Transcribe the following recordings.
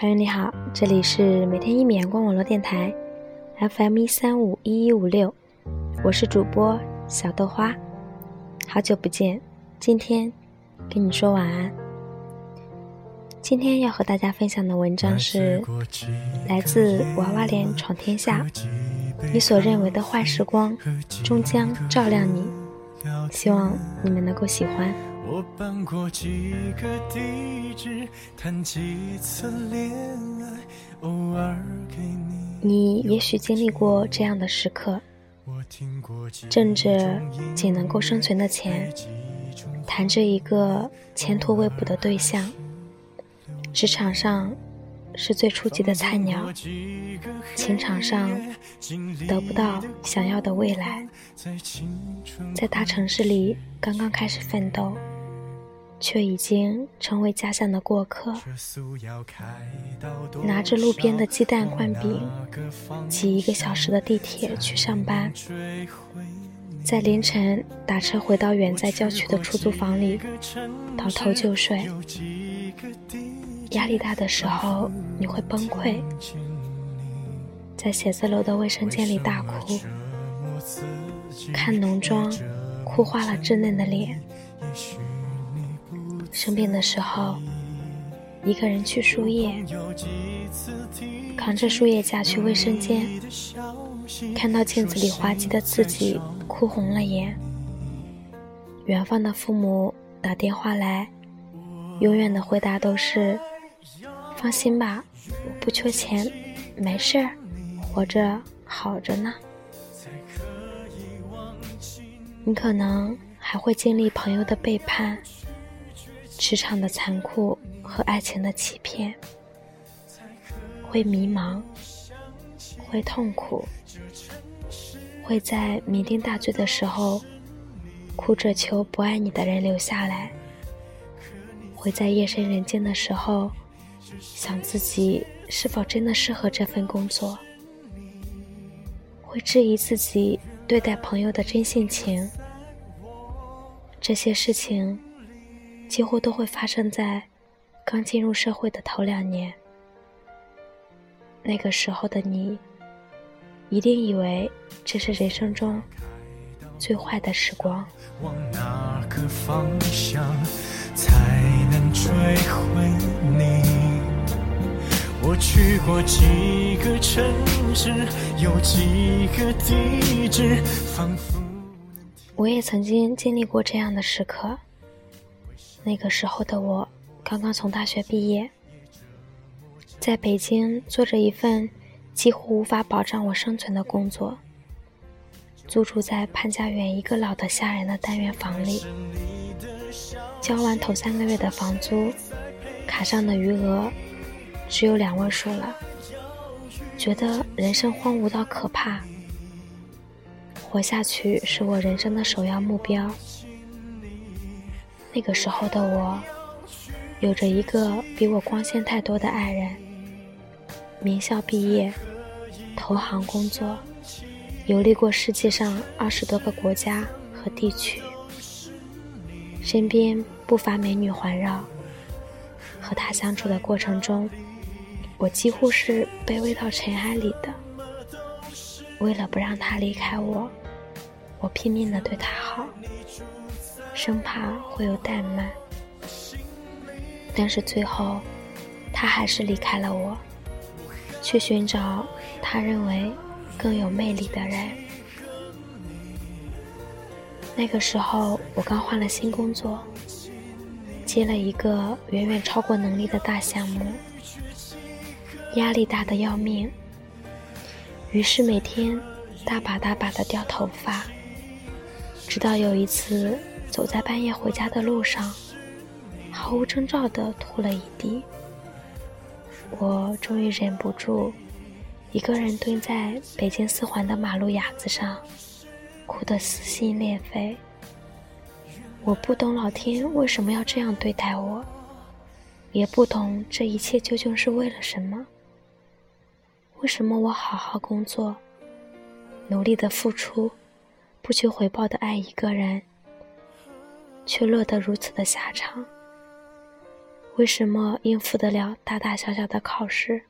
朋友你好，这里是每天一米阳光网络电台，FM 一三五一一五六，我是主播小豆花，好久不见，今天跟你说晚安。今天要和大家分享的文章是来自娃娃脸闯天下，你所认为的坏时光，终将照亮你。希望你们能够喜欢。我搬过几个地址，谈几次恋爱，偶尔给你。你也许经历过这样的时刻，挣着仅能够生存的钱，谈着一个前途未卜的对象，职场上是最初级的菜鸟，情场上得不到想要的未来，在大城市里刚刚开始奋斗。却已经成为家乡的过客，拿着路边的鸡蛋灌饼，挤一个小时的地铁去上班，在凌晨打车回到远在郊区的出租房里，倒头就睡。压力大的时候，你会崩溃，在写字楼的卫生间里大哭，看浓妆，哭花了稚嫩的脸。生病的时候，一个人去输液，扛着输液架去卫生间，看到镜子里滑稽的自己，哭红了眼。远方的父母打电话来，永远的回答都是：“放心吧，我不缺钱，没事儿，活着好着呢。”你可能还会经历朋友的背叛。职场的残酷和爱情的欺骗，会迷茫，会痛苦，会在酩酊大醉的时候哭着求不爱你的人留下来，会在夜深人静的时候想自己是否真的适合这份工作，会质疑自己对待朋友的真性情，这些事情。几乎都会发生在刚进入社会的头两年。那个时候的你，一定以为这是人生中最坏的时光。往哪个方向才能追回你？我去过几个城市，有几个地址，仿佛我也曾经经历过这样的时刻。那个时候的我，刚刚从大学毕业，在北京做着一份几乎无法保障我生存的工作，租住在潘家园一个老得吓人的单元房里，交完头三个月的房租，卡上的余额只有两位数了，觉得人生荒芜到可怕，活下去是我人生的首要目标。那个时候的我，有着一个比我光鲜太多的爱人，名校毕业，投行工作，游历过世界上二十多个国家和地区，身边不乏美女环绕。和他相处的过程中，我几乎是卑微到尘埃里的。为了不让他离开我，我拼命的对他好。生怕会有怠慢，但是最后，他还是离开了我，去寻找他认为更有魅力的人。那个时候，我刚换了新工作，接了一个远远超过能力的大项目，压力大的要命，于是每天大把大把的掉头发，直到有一次。走在半夜回家的路上，毫无征兆地吐了一地。我终于忍不住，一个人蹲在北京四环的马路牙子上，哭得撕心裂肺。我不懂老天为什么要这样对待我，也不懂这一切究竟是为了什么。为什么我好好工作，努力的付出，不求回报的爱一个人？却落得如此的下场。为什么应付得了大大小小的考试，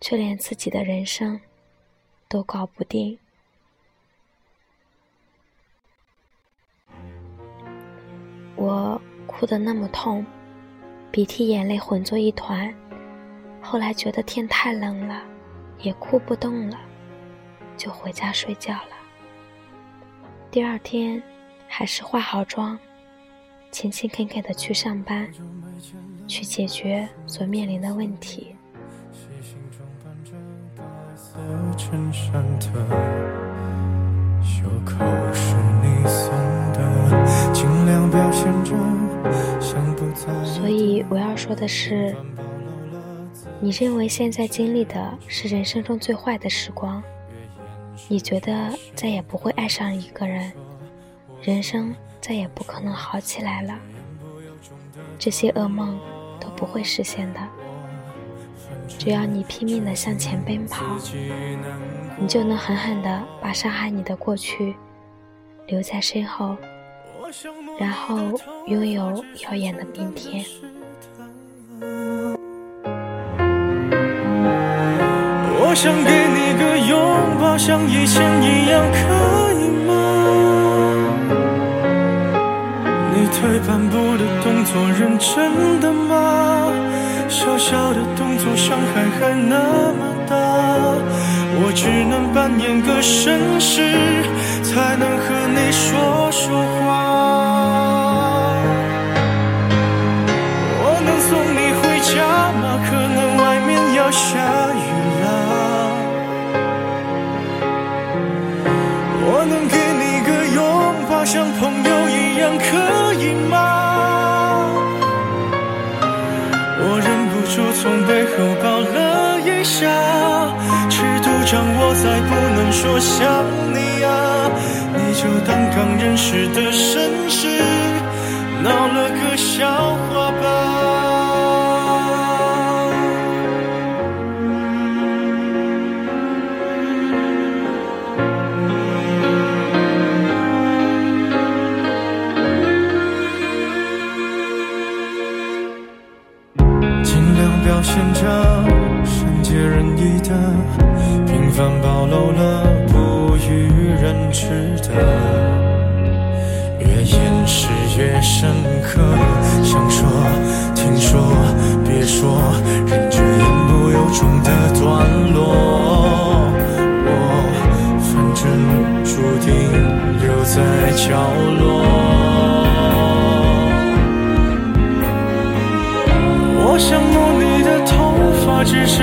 却连自己的人生都搞不定？我哭得那么痛，鼻涕眼泪混作一团。后来觉得天太冷了，也哭不动了，就回家睡觉了。第二天，还是化好妆，勤勤恳恳的去上班，去解决所面临的问题。所以我要说的是。你认为现在经历的是人生中最坏的时光，你觉得再也不会爱上一个人，人生再也不可能好起来了，这些噩梦都不会实现的。只要你拼命的向前奔跑，你就能狠狠的把伤害你的过去留在身后，然后拥有耀眼的明天。我想给你个拥抱，像以前一样，可退半步的动作，认真的吗？小小的动作，伤害还那么大。我只能扮演个绅士，才能和你说说话。我能送你回家吗？可能外面要下雨。我能给你个拥抱，像朋友再不能说想你啊，你就当刚认识的绅士，闹了个笑话吧。尽量表现着善解人意的，平凡暴露了不与人知的，越掩饰越深刻。想说，听说，别说，忍着言不由衷的段落。我反正注定留在角落。我想摸你的头发，只是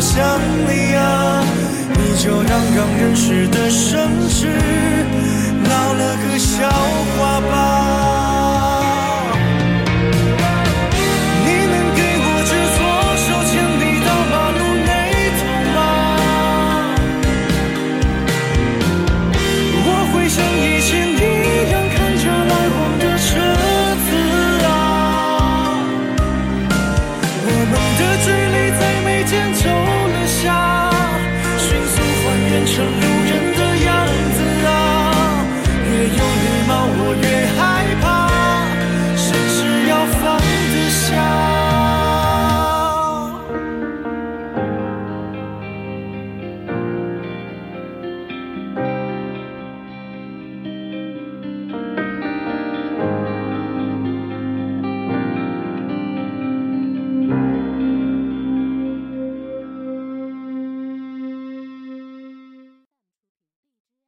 想你啊你就当刚认识的绅士闹了个笑话吧。